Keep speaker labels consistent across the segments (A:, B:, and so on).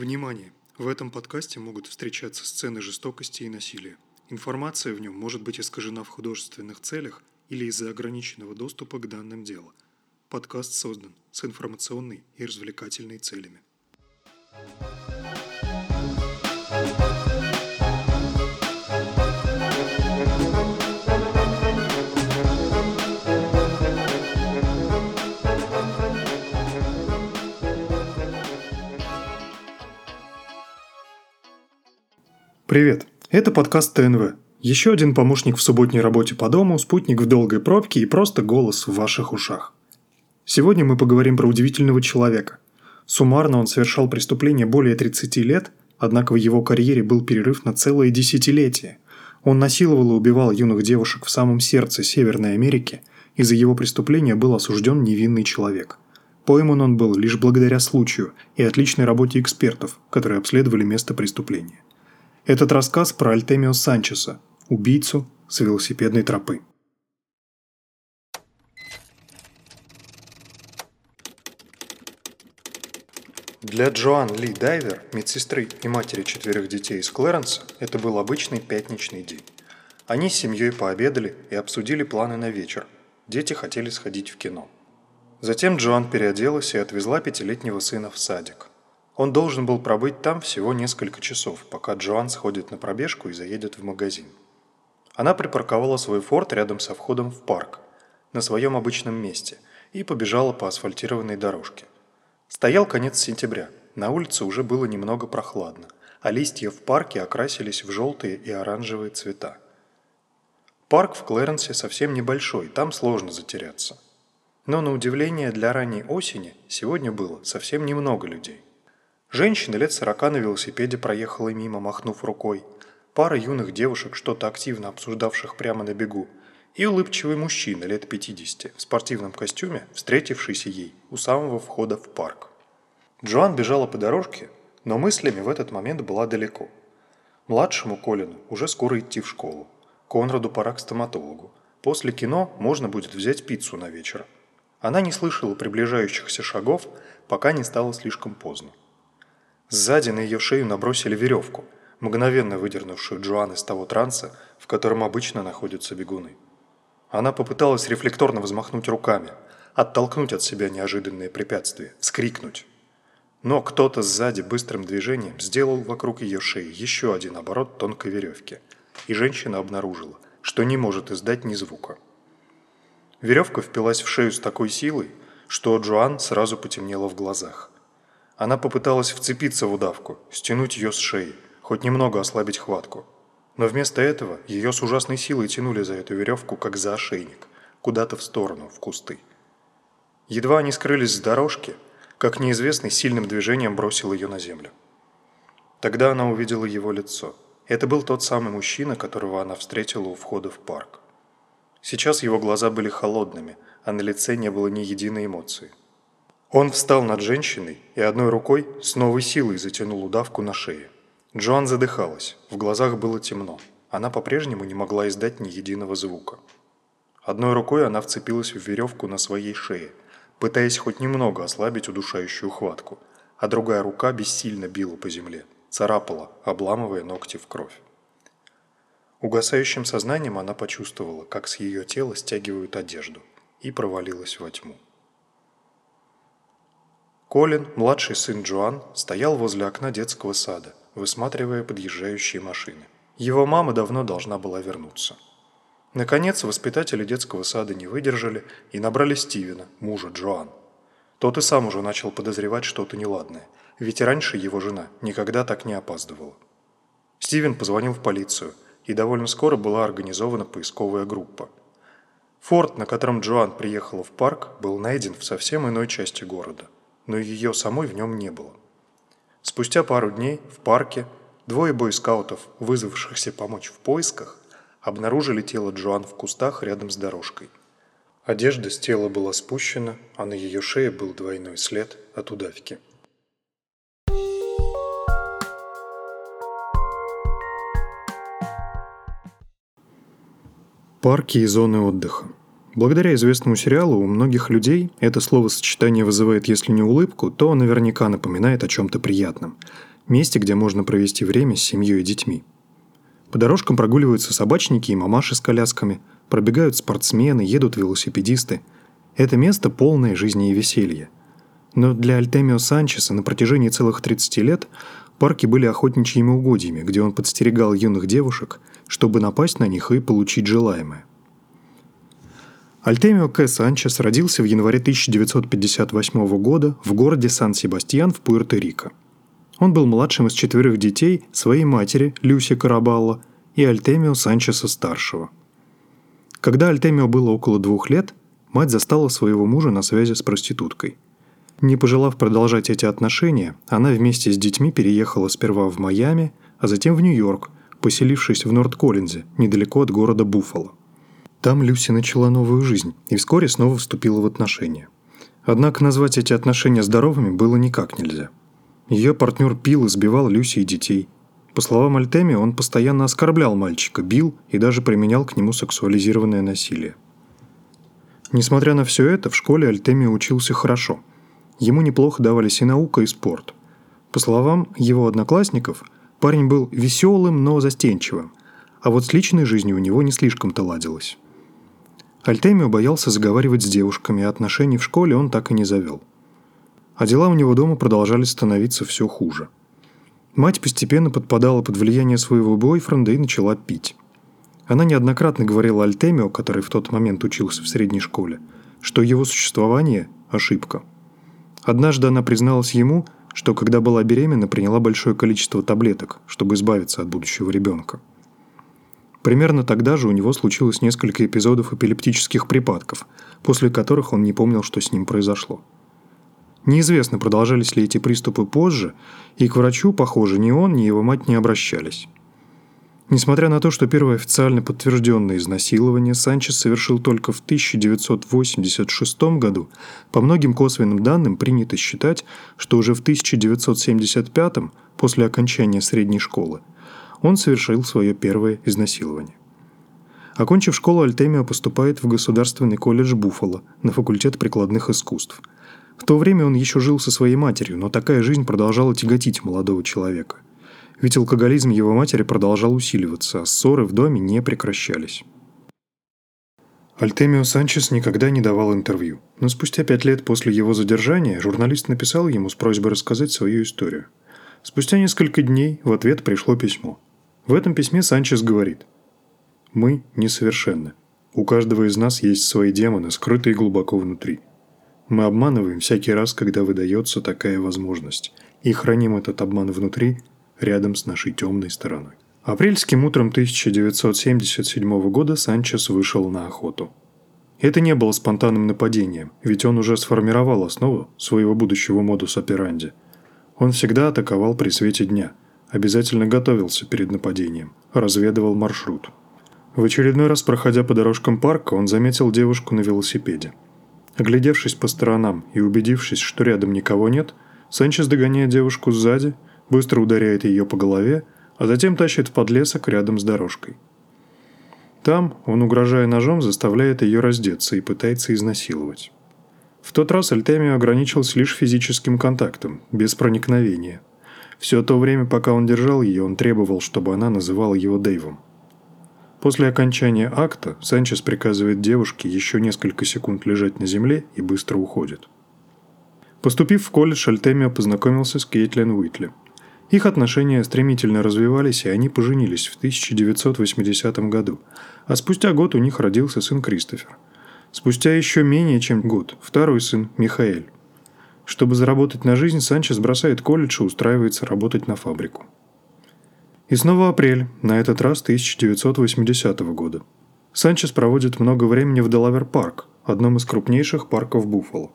A: Внимание! В этом подкасте могут встречаться сцены жестокости и насилия. Информация в нем может быть искажена в художественных целях или из-за ограниченного доступа к данным дела. Подкаст создан с информационной и развлекательной целями. Привет! Это подкаст ТНВ. Еще один помощник в субботней работе по дому, спутник в долгой пробке и просто голос в ваших ушах. Сегодня мы поговорим про удивительного человека. Суммарно он совершал преступления более 30 лет, однако в его карьере был перерыв на целое десятилетие. Он насиловал и убивал юных девушек в самом сердце Северной Америки, и за его преступление был осужден невинный человек. Пойман он был лишь благодаря случаю и отличной работе экспертов, которые обследовали место преступления. Этот рассказ про Альтемио Санчеса, убийцу с велосипедной тропы. Для Джоан Ли Дайвер, медсестры и матери четверых детей из Клэренса, это был обычный пятничный день. Они с семьей пообедали и обсудили планы на вечер. Дети хотели сходить в кино. Затем Джоан переоделась и отвезла пятилетнего сына в садик. Он должен был пробыть там всего несколько часов, пока Джоан сходит на пробежку и заедет в магазин. Она припарковала свой форт рядом со входом в парк, на своем обычном месте, и побежала по асфальтированной дорожке. Стоял конец сентября, на улице уже было немного прохладно, а листья в парке окрасились в желтые и оранжевые цвета. Парк в Клэренсе совсем небольшой, там сложно затеряться. Но на удивление для ранней осени сегодня было совсем немного людей. Женщина лет сорока на велосипеде проехала мимо, махнув рукой. Пара юных девушек, что-то активно обсуждавших прямо на бегу. И улыбчивый мужчина лет 50 в спортивном костюме, встретившийся ей у самого входа в парк. Джоан бежала по дорожке, но мыслями в этот момент была далеко. Младшему Колину уже скоро идти в школу. Конраду пора к стоматологу. После кино можно будет взять пиццу на вечер. Она не слышала приближающихся шагов, пока не стало слишком поздно. Сзади на ее шею набросили веревку, мгновенно выдернувшую Джоан из того транса, в котором обычно находятся бегуны. Она попыталась рефлекторно взмахнуть руками, оттолкнуть от себя неожиданные препятствия, вскрикнуть. Но кто-то сзади быстрым движением сделал вокруг ее шеи еще один оборот тонкой веревки, и женщина обнаружила, что не может издать ни звука. Веревка впилась в шею с такой силой, что Джоан сразу потемнело в глазах. Она попыталась вцепиться в удавку, стянуть ее с шеи, хоть немного ослабить хватку. Но вместо этого ее с ужасной силой тянули за эту веревку, как за ошейник, куда-то в сторону, в кусты. Едва они скрылись с дорожки, как неизвестный сильным движением бросил ее на землю. Тогда она увидела его лицо. Это был тот самый мужчина, которого она встретила у входа в парк. Сейчас его глаза были холодными, а на лице не было ни единой эмоции. Он встал над женщиной и одной рукой с новой силой затянул удавку на шее. Джоан задыхалась, в глазах было темно. Она по-прежнему не могла издать ни единого звука. Одной рукой она вцепилась в веревку на своей шее, пытаясь хоть немного ослабить удушающую хватку, а другая рука бессильно била по земле, царапала, обламывая ногти в кровь. Угасающим сознанием она почувствовала, как с ее тела стягивают одежду, и провалилась во тьму. Колин, младший сын Джоан, стоял возле окна детского сада, высматривая подъезжающие машины. Его мама давно должна была вернуться. Наконец, воспитатели детского сада не выдержали и набрали Стивена, мужа Джоан. Тот и сам уже начал подозревать что-то неладное, ведь раньше его жена никогда так не опаздывала. Стивен позвонил в полицию, и довольно скоро была организована поисковая группа. Форт, на котором Джоан приехала в парк, был найден в совсем иной части города – но ее самой в нем не было. Спустя пару дней в парке двое бойскаутов, вызвавшихся помочь в поисках, обнаружили тело Джоан в кустах рядом с дорожкой. Одежда с тела была спущена, а на ее шее был двойной след от удавки. Парки и зоны отдыха. Благодаря известному сериалу у многих людей это словосочетание вызывает, если не улыбку, то наверняка напоминает о чем-то приятном. месте, где можно провести время с семьей и детьми. По дорожкам прогуливаются собачники и мамаши с колясками, пробегают спортсмены, едут велосипедисты. Это место полное жизни и веселья. Но для Альтемио Санчеса на протяжении целых 30 лет парки были охотничьими угодьями, где он подстерегал юных девушек, чтобы напасть на них и получить желаемое. Альтемио К. Санчес родился в январе 1958 года в городе Сан-Себастьян в Пуэрто-Рико. Он был младшим из четверых детей своей матери Люси Карабалло и Альтемио Санчеса-старшего. Когда Альтемио было около двух лет, мать застала своего мужа на связи с проституткой. Не пожелав продолжать эти отношения, она вместе с детьми переехала сперва в Майами, а затем в Нью-Йорк, поселившись в Норт-Коллинзе, недалеко от города Буффало. Там Люси начала новую жизнь и вскоре снова вступила в отношения. Однако назвать эти отношения здоровыми было никак нельзя – ее партнер пил и сбивал Люси и детей. По словам Альтеми, он постоянно оскорблял мальчика, бил и даже применял к нему сексуализированное насилие. Несмотря на все это, в школе Альтеми учился хорошо. Ему неплохо давались и наука, и спорт. По словам его одноклассников, парень был веселым, но застенчивым, а вот с личной жизнью у него не слишком-то ладилось. Альтемио боялся заговаривать с девушками, а отношений в школе он так и не завел а дела у него дома продолжали становиться все хуже. Мать постепенно подпадала под влияние своего бойфренда и начала пить. Она неоднократно говорила Альтемио, который в тот момент учился в средней школе, что его существование – ошибка. Однажды она призналась ему, что когда была беременна, приняла большое количество таблеток, чтобы избавиться от будущего ребенка. Примерно тогда же у него случилось несколько эпизодов эпилептических припадков, после которых он не помнил, что с ним произошло. Неизвестно, продолжались ли эти приступы позже, и к врачу, похоже, ни он, ни его мать не обращались. Несмотря на то, что первое официально подтвержденное изнасилование Санчес совершил только в 1986 году, по многим косвенным данным принято считать, что уже в 1975, после окончания средней школы, он совершил свое первое изнасилование. Окончив школу, Альтемио поступает в Государственный колледж Буффало на факультет прикладных искусств – в то время он еще жил со своей матерью, но такая жизнь продолжала тяготить молодого человека. Ведь алкоголизм его матери продолжал усиливаться, а ссоры в доме не прекращались. Альтемио Санчес никогда не давал интервью, но спустя пять лет после его задержания журналист написал ему с просьбой рассказать свою историю. Спустя несколько дней в ответ пришло письмо. В этом письме Санчес говорит «Мы несовершенны. У каждого из нас есть свои демоны, скрытые глубоко внутри. Мы обманываем всякий раз, когда выдается такая возможность, и храним этот обман внутри, рядом с нашей темной стороной. Апрельским утром 1977 года Санчес вышел на охоту. Это не было спонтанным нападением, ведь он уже сформировал основу своего будущего модус операнди. Он всегда атаковал при свете дня, обязательно готовился перед нападением, разведывал маршрут. В очередной раз, проходя по дорожкам парка, он заметил девушку на велосипеде – Оглядевшись по сторонам и убедившись, что рядом никого нет, Санчес догоняет девушку сзади, быстро ударяет ее по голове, а затем тащит в подлесок рядом с дорожкой. Там он, угрожая ножом, заставляет ее раздеться и пытается изнасиловать. В тот раз Альтемио ограничился лишь физическим контактом, без проникновения. Все то время, пока он держал ее, он требовал, чтобы она называла его Дэйвом. После окончания акта Санчес приказывает девушке еще несколько секунд лежать на земле и быстро уходит. Поступив в колледж, Альтемио познакомился с Кейтлин Уитли. Их отношения стремительно развивались, и они поженились в 1980 году, а спустя год у них родился сын Кристофер. Спустя еще менее чем год второй сын Михаэль. Чтобы заработать на жизнь, Санчес бросает колледж и устраивается работать на фабрику. И снова апрель, на этот раз 1980 года. Санчес проводит много времени в Делавер-парк, одном из крупнейших парков Буффало.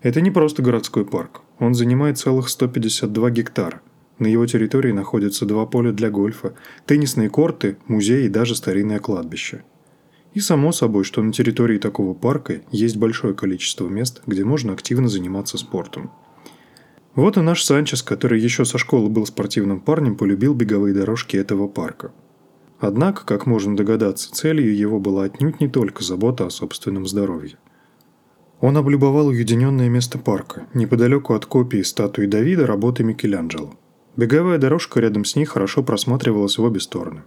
A: Это не просто городской парк, он занимает целых 152 гектара. На его территории находятся два поля для гольфа, теннисные корты, музей и даже старинное кладбище. И само собой, что на территории такого парка есть большое количество мест, где можно активно заниматься спортом. Вот и наш Санчес, который еще со школы был спортивным парнем, полюбил беговые дорожки этого парка. Однако, как можно догадаться, целью его была отнюдь не только забота о собственном здоровье. Он облюбовал уединенное место парка, неподалеку от копии статуи Давида работы Микеланджело. Беговая дорожка рядом с ней хорошо просматривалась в обе стороны.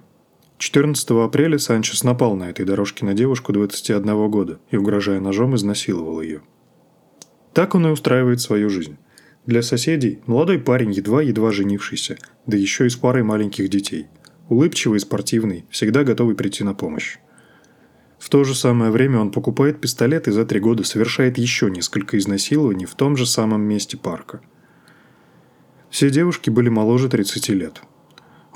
A: 14 апреля Санчес напал на этой дорожке на девушку 21 года и, угрожая ножом, изнасиловал ее. Так он и устраивает свою жизнь. Для соседей молодой парень, едва-едва женившийся, да еще и с парой маленьких детей. Улыбчивый и спортивный, всегда готовый прийти на помощь. В то же самое время он покупает пистолет и за три года совершает еще несколько изнасилований в том же самом месте парка. Все девушки были моложе 30 лет.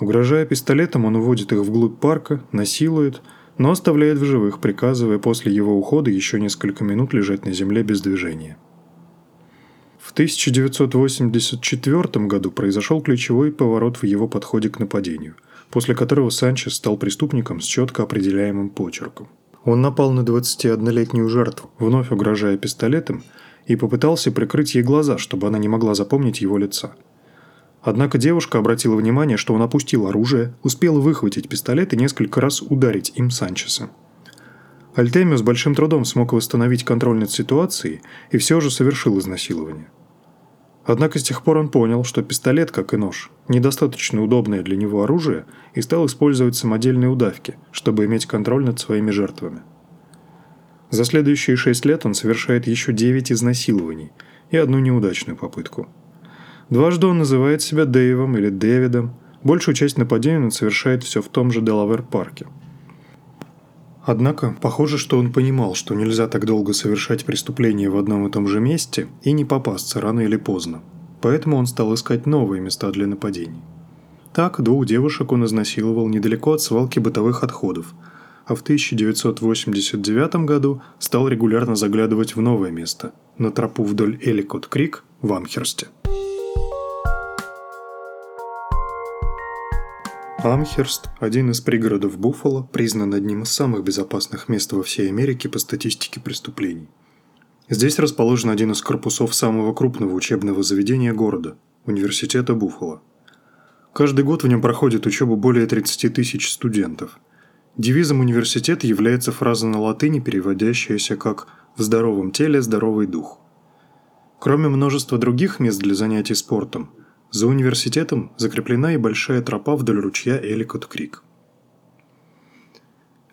A: Угрожая пистолетом, он уводит их вглубь парка, насилует, но оставляет в живых, приказывая после его ухода еще несколько минут лежать на земле без движения. В 1984 году произошел ключевой поворот в его подходе к нападению, после которого Санчес стал преступником с четко определяемым почерком. Он напал на 21-летнюю жертву, вновь угрожая пистолетом, и попытался прикрыть ей глаза, чтобы она не могла запомнить его лица – Однако девушка обратила внимание, что он опустил оружие, успел выхватить пистолет и несколько раз ударить им Санчеса. Альтемио с большим трудом смог восстановить контроль над ситуацией и все же совершил изнасилование. Однако с тех пор он понял, что пистолет, как и нож, недостаточно удобное для него оружие и стал использовать самодельные удавки, чтобы иметь контроль над своими жертвами. За следующие шесть лет он совершает еще девять изнасилований и одну неудачную попытку – Дважды он называет себя Дэйвом или Дэвидом. Большую часть нападений он совершает все в том же Делавер-парке. Однако, похоже, что он понимал, что нельзя так долго совершать преступления в одном и том же месте и не попасться рано или поздно. Поэтому он стал искать новые места для нападений. Так, двух девушек он изнасиловал недалеко от свалки бытовых отходов, а в 1989 году стал регулярно заглядывать в новое место – на тропу вдоль Эликот-Крик в Амхерсте. Амхерст, один из пригородов Буффало, признан одним из самых безопасных мест во всей Америке по статистике преступлений. Здесь расположен один из корпусов самого крупного учебного заведения города – Университета Буффало. Каждый год в нем проходит учебу более 30 тысяч студентов. Девизом университета является фраза на латыни, переводящаяся как «в здоровом теле здоровый дух». Кроме множества других мест для занятий спортом – за университетом закреплена и большая тропа вдоль ручья Эликот-Крик.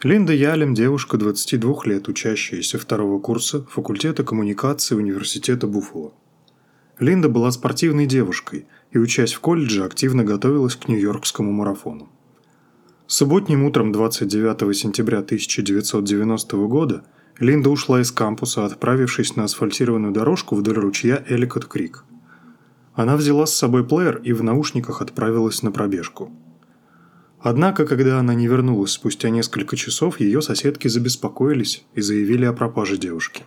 A: Линда Ялем – девушка 22 лет, учащаяся второго курса факультета коммуникации Университета Буффало. Линда была спортивной девушкой и, учась в колледже, активно готовилась к Нью-Йоркскому марафону. Субботним утром 29 сентября 1990 года Линда ушла из кампуса, отправившись на асфальтированную дорожку вдоль ручья Эликот-Крик – она взяла с собой плеер и в наушниках отправилась на пробежку. Однако, когда она не вернулась спустя несколько часов, ее соседки забеспокоились и заявили о пропаже девушки.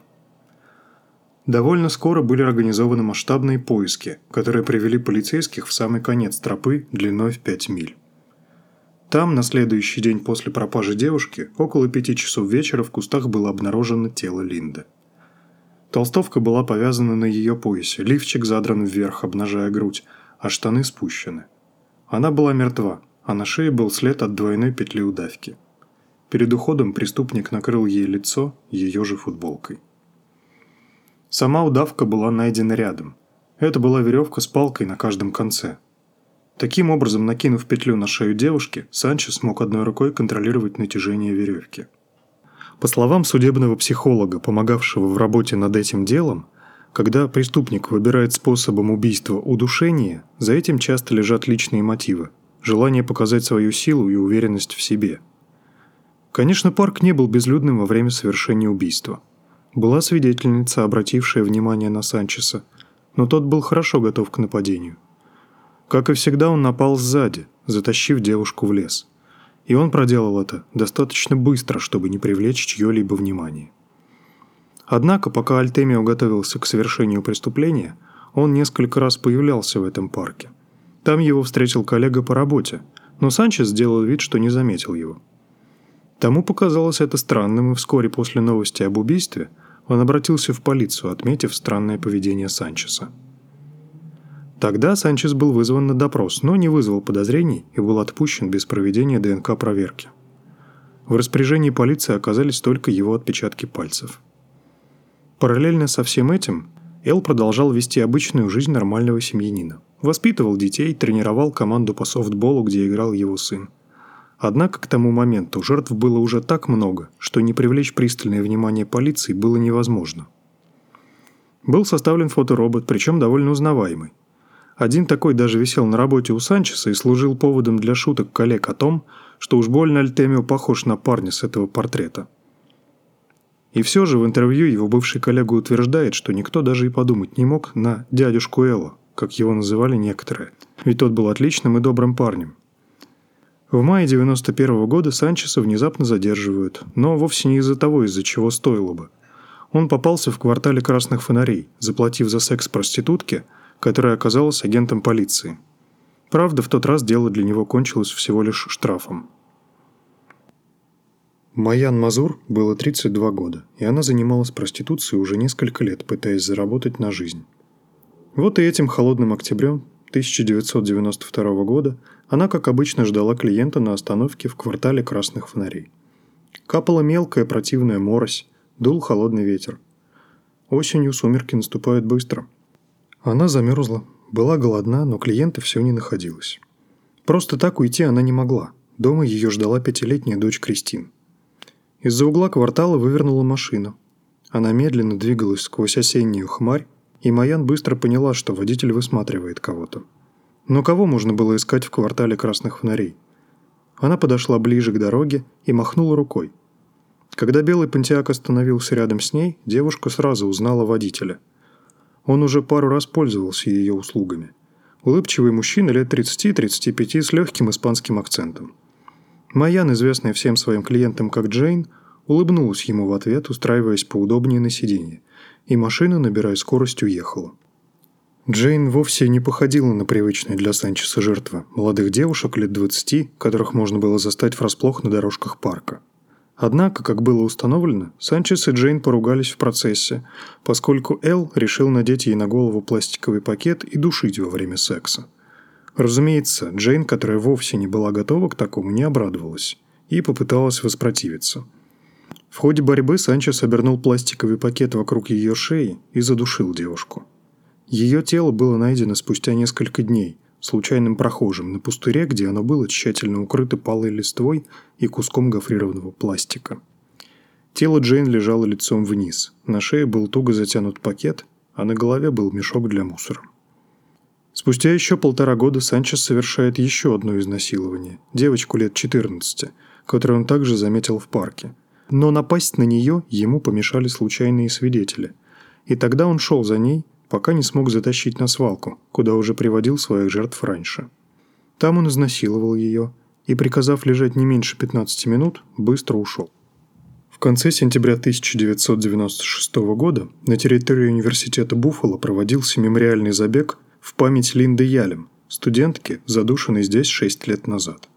A: Довольно скоро были организованы масштабные поиски, которые привели полицейских в самый конец тропы длиной в 5 миль. Там, на следующий день после пропажи девушки, около пяти часов вечера в кустах было обнаружено тело Линды. Толстовка была повязана на ее поясе, лифчик задран вверх, обнажая грудь, а штаны спущены. Она была мертва, а на шее был след от двойной петли удавки. Перед уходом преступник накрыл ей лицо ее же футболкой. Сама удавка была найдена рядом. Это была веревка с палкой на каждом конце. Таким образом, накинув петлю на шею девушки, Санчес смог одной рукой контролировать натяжение веревки. По словам судебного психолога, помогавшего в работе над этим делом, когда преступник выбирает способом убийства удушение, за этим часто лежат личные мотивы, желание показать свою силу и уверенность в себе. Конечно, парк не был безлюдным во время совершения убийства. Была свидетельница, обратившая внимание на Санчеса, но тот был хорошо готов к нападению. Как и всегда, он напал сзади, затащив девушку в лес – и он проделал это достаточно быстро, чтобы не привлечь чье-либо внимание. Однако, пока Альтемио готовился к совершению преступления, он несколько раз появлялся в этом парке. Там его встретил коллега по работе, но Санчес сделал вид, что не заметил его. Тому показалось это странным, и вскоре после новости об убийстве он обратился в полицию, отметив странное поведение Санчеса. Тогда Санчес был вызван на допрос, но не вызвал подозрений и был отпущен без проведения ДНК-проверки. В распоряжении полиции оказались только его отпечатки пальцев. Параллельно со всем этим Эл продолжал вести обычную жизнь нормального семьянина. Воспитывал детей, тренировал команду по софтболу, где играл его сын. Однако к тому моменту жертв было уже так много, что не привлечь пристальное внимание полиции было невозможно. Был составлен фоторобот, причем довольно узнаваемый. Один такой даже висел на работе у Санчеса и служил поводом для шуток коллег о том, что уж больно Альтемио похож на парня с этого портрета. И все же в интервью его бывший коллега утверждает, что никто даже и подумать не мог на дядюшку Элла, как его называли некоторые, ведь тот был отличным и добрым парнем. В мае 91 -го года Санчеса внезапно задерживают, но вовсе не из-за того, из-за чего стоило бы. Он попался в квартале красных фонарей, заплатив за секс проститутке – которая оказалась агентом полиции. Правда, в тот раз дело для него кончилось всего лишь штрафом. Маян Мазур было 32 года, и она занималась проституцией уже несколько лет, пытаясь заработать на жизнь. Вот и этим холодным октябрем 1992 года она, как обычно, ждала клиента на остановке в квартале красных фонарей. Капала мелкая противная морось, дул холодный ветер. Осенью сумерки наступают быстро – она замерзла, была голодна, но клиента все не находилось. Просто так уйти она не могла. Дома ее ждала пятилетняя дочь Кристин. Из-за угла квартала вывернула машину. Она медленно двигалась сквозь осеннюю хмарь, и Маян быстро поняла, что водитель высматривает кого-то. Но кого можно было искать в квартале красных фонарей? Она подошла ближе к дороге и махнула рукой. Когда белый пантеак остановился рядом с ней, девушка сразу узнала водителя – он уже пару раз пользовался ее услугами. Улыбчивый мужчина лет 30-35 с легким испанским акцентом. Майян, известная всем своим клиентам как Джейн, улыбнулась ему в ответ, устраиваясь поудобнее на сиденье, и машина, набирая скорость, уехала. Джейн вовсе не походила на привычные для Санчеса жертвы – молодых девушек лет 20, которых можно было застать врасплох на дорожках парка. Однако, как было установлено, Санчес и Джейн поругались в процессе, поскольку Эл решил надеть ей на голову пластиковый пакет и душить во время секса. Разумеется, Джейн, которая вовсе не была готова к такому, не обрадовалась и попыталась воспротивиться. В ходе борьбы Санчес обернул пластиковый пакет вокруг ее шеи и задушил девушку. Ее тело было найдено спустя несколько дней, случайным прохожим на пустыре, где оно было тщательно укрыто палой листвой и куском гофрированного пластика. Тело Джейн лежало лицом вниз, на шее был туго затянут пакет, а на голове был мешок для мусора. Спустя еще полтора года Санчес совершает еще одно изнасилование, девочку лет 14, которую он также заметил в парке. Но напасть на нее ему помешали случайные свидетели. И тогда он шел за ней, пока не смог затащить на свалку, куда уже приводил своих жертв раньше. Там он изнасиловал ее и, приказав лежать не меньше 15 минут, быстро ушел. В конце сентября 1996 года на территории университета Буффало проводился мемориальный забег в память Линды Ялем, студентки, задушенной здесь 6 лет назад.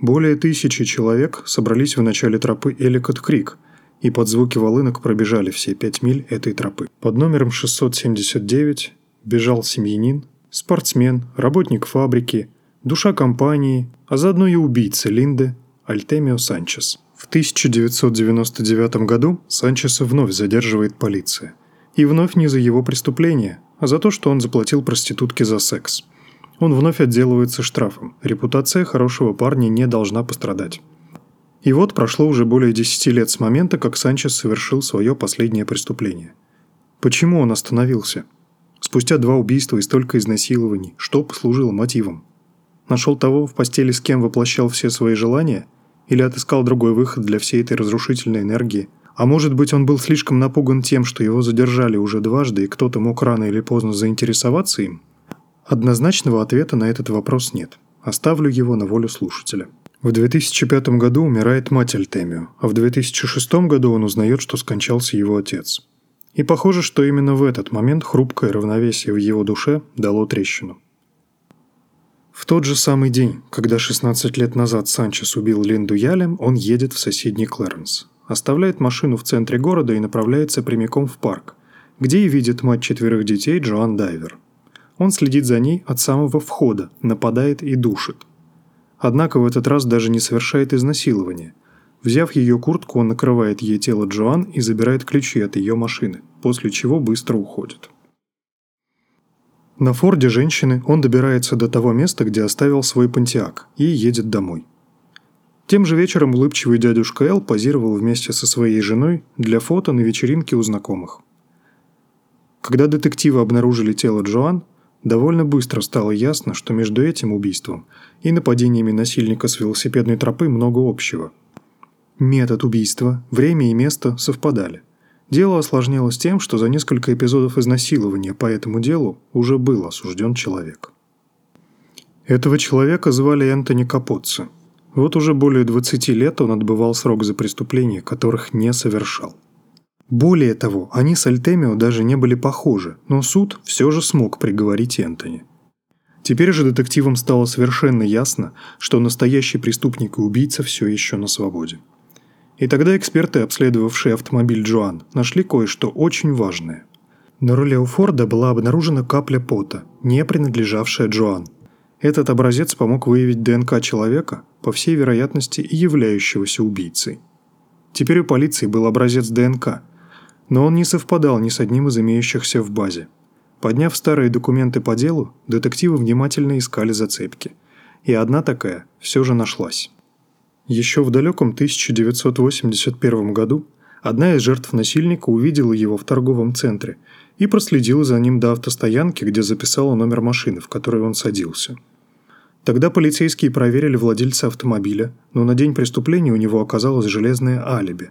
A: Более тысячи человек собрались в начале тропы Эликот Крик – и под звуки волынок пробежали все пять миль этой тропы. Под номером 679 бежал семьянин, спортсмен, работник фабрики, душа компании, а заодно и убийца Линды Альтемио Санчес. В 1999 году Санчеса вновь задерживает полиция. И вновь не за его преступление, а за то, что он заплатил проститутке за секс. Он вновь отделывается штрафом. Репутация хорошего парня не должна пострадать. И вот прошло уже более 10 лет с момента, как Санчес совершил свое последнее преступление. Почему он остановился? Спустя два убийства и столько изнасилований, что послужило мотивом? Нашел того, в постели с кем воплощал все свои желания? Или отыскал другой выход для всей этой разрушительной энергии? А может быть, он был слишком напуган тем, что его задержали уже дважды, и кто-то мог рано или поздно заинтересоваться им? Однозначного ответа на этот вопрос нет. Оставлю его на волю слушателя. В 2005 году умирает мать Альтемио, а в 2006 году он узнает, что скончался его отец. И похоже, что именно в этот момент хрупкое равновесие в его душе дало трещину. В тот же самый день, когда 16 лет назад Санчес убил Линду Ялем, он едет в соседний Клэренс. Оставляет машину в центре города и направляется прямиком в парк, где и видит мать четверых детей Джоан Дайвер. Он следит за ней от самого входа, нападает и душит – Однако в этот раз даже не совершает изнасилование. Взяв ее куртку, он накрывает ей тело Джоан и забирает ключи от ее машины, после чего быстро уходит. На Форде женщины он добирается до того места, где оставил свой пантеак, и едет домой. Тем же вечером улыбчивый дядюшка Эл позировал вместе со своей женой для фото на вечеринке у знакомых. Когда детективы обнаружили тело Джоан, довольно быстро стало ясно, что между этим убийством и нападениями насильника с велосипедной тропы много общего. Метод убийства, время и место совпадали – Дело осложнялось тем, что за несколько эпизодов изнасилования по этому делу уже был осужден человек. Этого человека звали Энтони Капоцци. Вот уже более 20 лет он отбывал срок за преступления, которых не совершал. Более того, они с Альтемио даже не были похожи, но суд все же смог приговорить Энтони. Теперь же детективам стало совершенно ясно, что настоящий преступник и убийца все еще на свободе. И тогда эксперты, обследовавшие автомобиль Джоан, нашли кое-что очень важное. На руле у Форда была обнаружена капля пота, не принадлежавшая Джоан. Этот образец помог выявить ДНК человека, по всей вероятности и являющегося убийцей. Теперь у полиции был образец ДНК, но он не совпадал ни с одним из имеющихся в базе. Подняв старые документы по делу, детективы внимательно искали зацепки. И одна такая все же нашлась. Еще в далеком 1981 году одна из жертв насильника увидела его в торговом центре и проследила за ним до автостоянки, где записала номер машины, в которой он садился. Тогда полицейские проверили владельца автомобиля, но на день преступления у него оказалось железное алиби.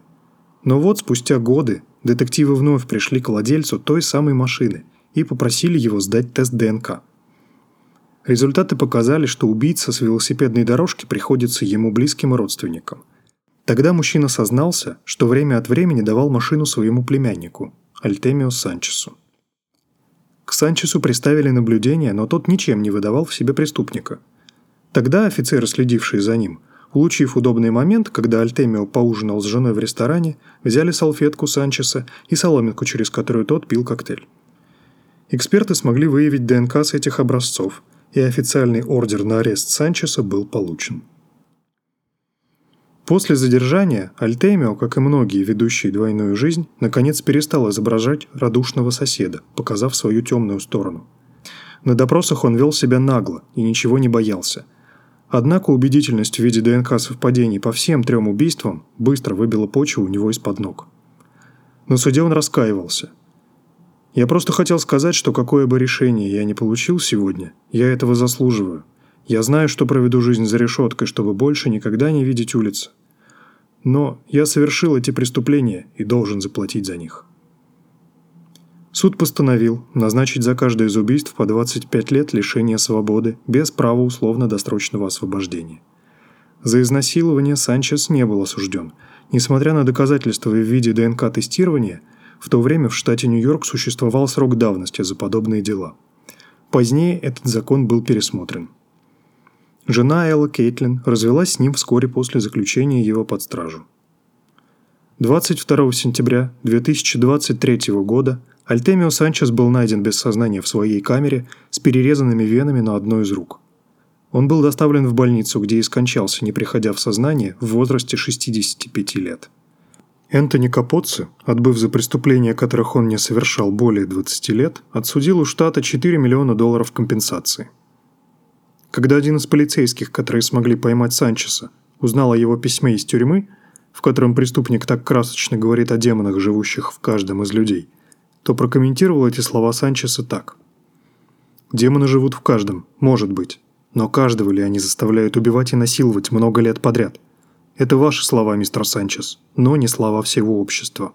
A: Но вот спустя годы детективы вновь пришли к владельцу той самой машины и попросили его сдать тест ДНК. Результаты показали, что убийца с велосипедной дорожки приходится ему близким родственникам. Тогда мужчина сознался, что время от времени давал машину своему племяннику, Альтемио Санчесу. К Санчесу приставили наблюдение, но тот ничем не выдавал в себе преступника. Тогда офицеры, следившие за ним, улучив удобный момент, когда Альтемио поужинал с женой в ресторане, взяли салфетку Санчеса и соломинку, через которую тот пил коктейль. Эксперты смогли выявить ДНК с этих образцов – и официальный ордер на арест Санчеса был получен. После задержания Альтемио, как и многие ведущие двойную жизнь, наконец перестал изображать радушного соседа, показав свою темную сторону. На допросах он вел себя нагло и ничего не боялся. Однако убедительность в виде ДНК совпадений по всем трем убийствам быстро выбила почву у него из-под ног. На суде он раскаивался – я просто хотел сказать, что какое бы решение я не получил сегодня, я этого заслуживаю. Я знаю, что проведу жизнь за решеткой, чтобы больше никогда не видеть улицы. Но я совершил эти преступления и должен заплатить за них. Суд постановил назначить за каждое из убийств по 25 лет лишения свободы без права условно-досрочного освобождения. За изнасилование Санчес не был осужден. Несмотря на доказательства в виде ДНК-тестирования – в то время в штате Нью-Йорк существовал срок давности за подобные дела. Позднее этот закон был пересмотрен. Жена Элла Кейтлин развелась с ним вскоре после заключения его под стражу. 22 сентября 2023 года Альтемио Санчес был найден без сознания в своей камере с перерезанными венами на одной из рук. Он был доставлен в больницу, где и скончался, не приходя в сознание, в возрасте 65 лет. Энтони Капоцци, отбыв за преступления, которых он не совершал более 20 лет, отсудил у штата 4 миллиона долларов компенсации. Когда один из полицейских, которые смогли поймать Санчеса, узнал о его письме из тюрьмы, в котором преступник так красочно говорит о демонах, живущих в каждом из людей, то прокомментировал эти слова Санчеса так. «Демоны живут в каждом, может быть, но каждого ли они заставляют убивать и насиловать много лет подряд?» Это ваши слова, мистер Санчес, но не слова всего общества.